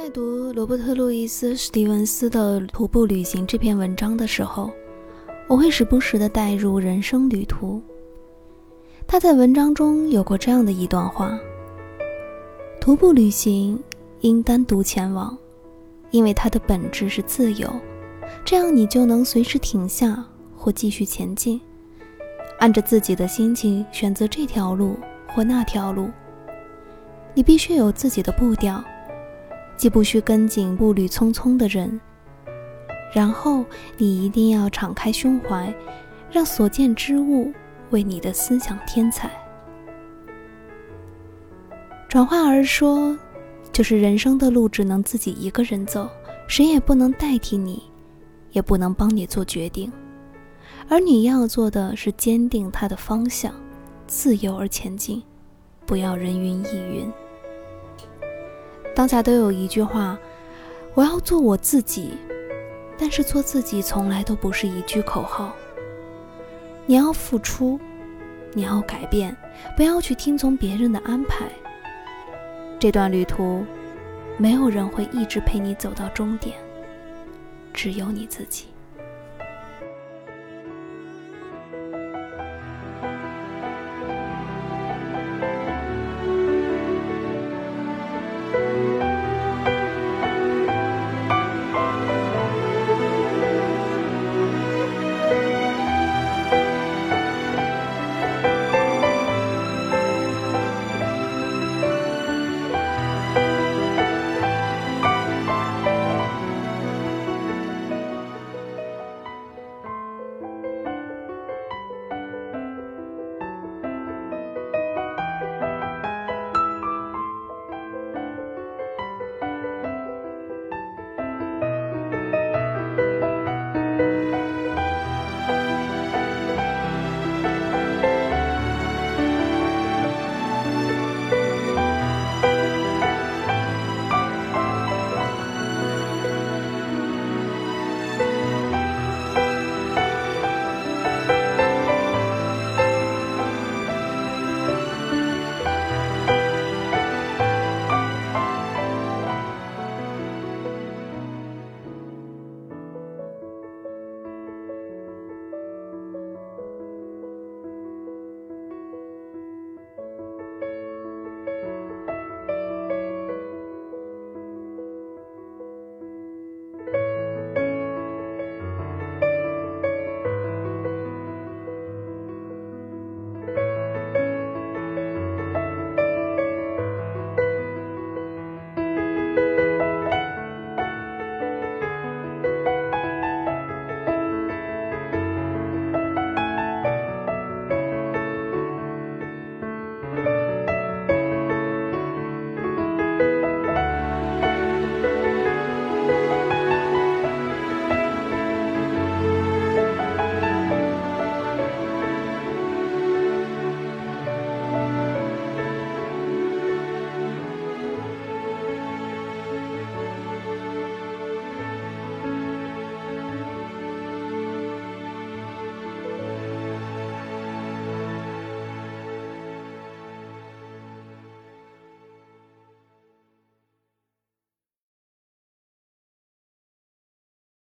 在读罗伯特·路易斯·史蒂文斯的《徒步旅行》这篇文章的时候，我会时不时地带入人生旅途。他在文章中有过这样的一段话：徒步旅行应单独前往，因为它的本质是自由，这样你就能随时停下或继续前进，按着自己的心情选择这条路或那条路。你必须有自己的步调。既不需跟紧步履匆匆的人，然后你一定要敞开胸怀，让所见之物为你的思想添彩。转化而说，就是人生的路只能自己一个人走，谁也不能代替你，也不能帮你做决定，而你要做的是坚定它的方向，自由而前进，不要人云亦云。当下都有一句话：“我要做我自己。”但是做自己从来都不是一句口号。你要付出，你要改变，不要去听从别人的安排。这段旅途，没有人会一直陪你走到终点，只有你自己。